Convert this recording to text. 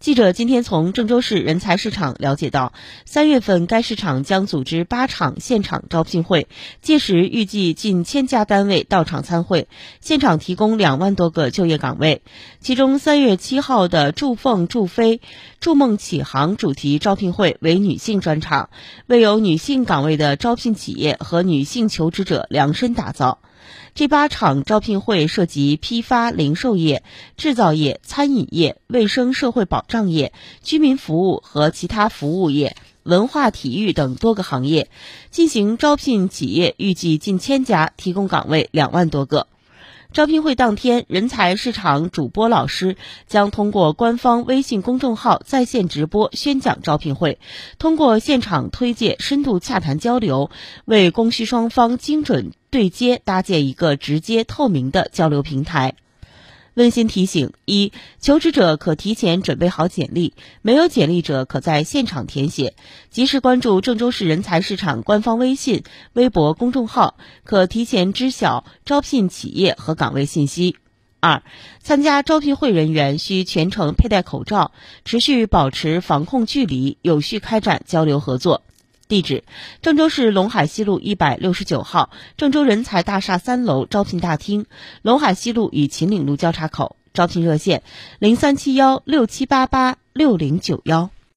记者今天从郑州市人才市场了解到，三月份该市场将组织八场现场招聘会，届时预计近千家单位到场参会，现场提供两万多个就业岗位。其中，三月七号的“筑凤筑飞，筑梦启航”主题招聘会为女性专场，为有女性岗位的招聘企业和女性求职者量身打造。这八场招聘会涉及批发、零售业、制造业、餐饮业、卫生社会保障业、居民服务和其他服务业、文化体育等多个行业，进行招聘企业预计近千家，提供岗位两万多个。招聘会当天，人才市场主播老师将通过官方微信公众号在线直播宣讲招聘会，通过现场推介、深度洽谈交流，为供需双方精准对接搭建一个直接透明的交流平台。温馨提醒：一、求职者可提前准备好简历，没有简历者可在现场填写。及时关注郑州市人才市场官方微信、微博公众号，可提前知晓招聘企业和岗位信息。二、参加招聘会人员需全程佩戴口罩，持续保持防控距离，有序开展交流合作。地址：郑州市陇海西路一百六十九号郑州人才大厦三楼招聘大厅，陇海西路与秦岭路交叉口。招聘热线：零三七幺六七八八六零九幺。